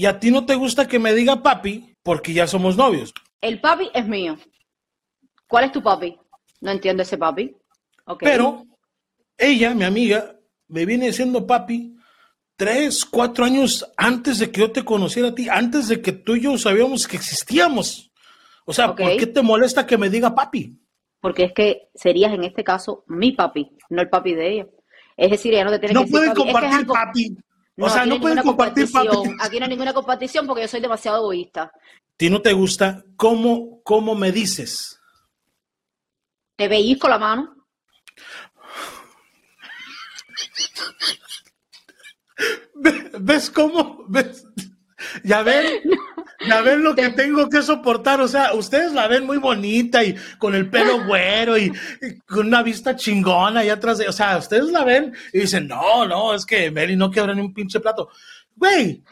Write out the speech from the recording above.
y a ti no te gusta que me diga papi porque ya somos novios. El papi es mío. ¿Cuál es tu papi? No entiendo ese papi. Pero ella, mi amiga, me viene diciendo papi tres, cuatro años antes de que yo te conociera a ti, antes de que tú y yo sabíamos que existíamos. O sea. ¿por qué te molesta que me diga papi? Porque es que serías en este caso mi papi, no el papi de ella. Es decir, ella no te tiene No que decir pueden. Es que es compartir algo- papi. No, o sea, no hay pueden compartir competición. Aquí no hay ninguna competición porque yo soy demasiado egoísta. ¿A ti no te gusta cómo, cómo me dices? Te pellizco la mano. Ve- ¿Ves cómo? ¿Ves? Ya ven, ya ven lo que tengo que soportar. O sea, ustedes la ven muy bonita y con el pelo güero y, y con una vista chingona y atrás de. O sea, ustedes la ven y dicen, no, no, es que Meli no quebra ni un pinche plato. Güey,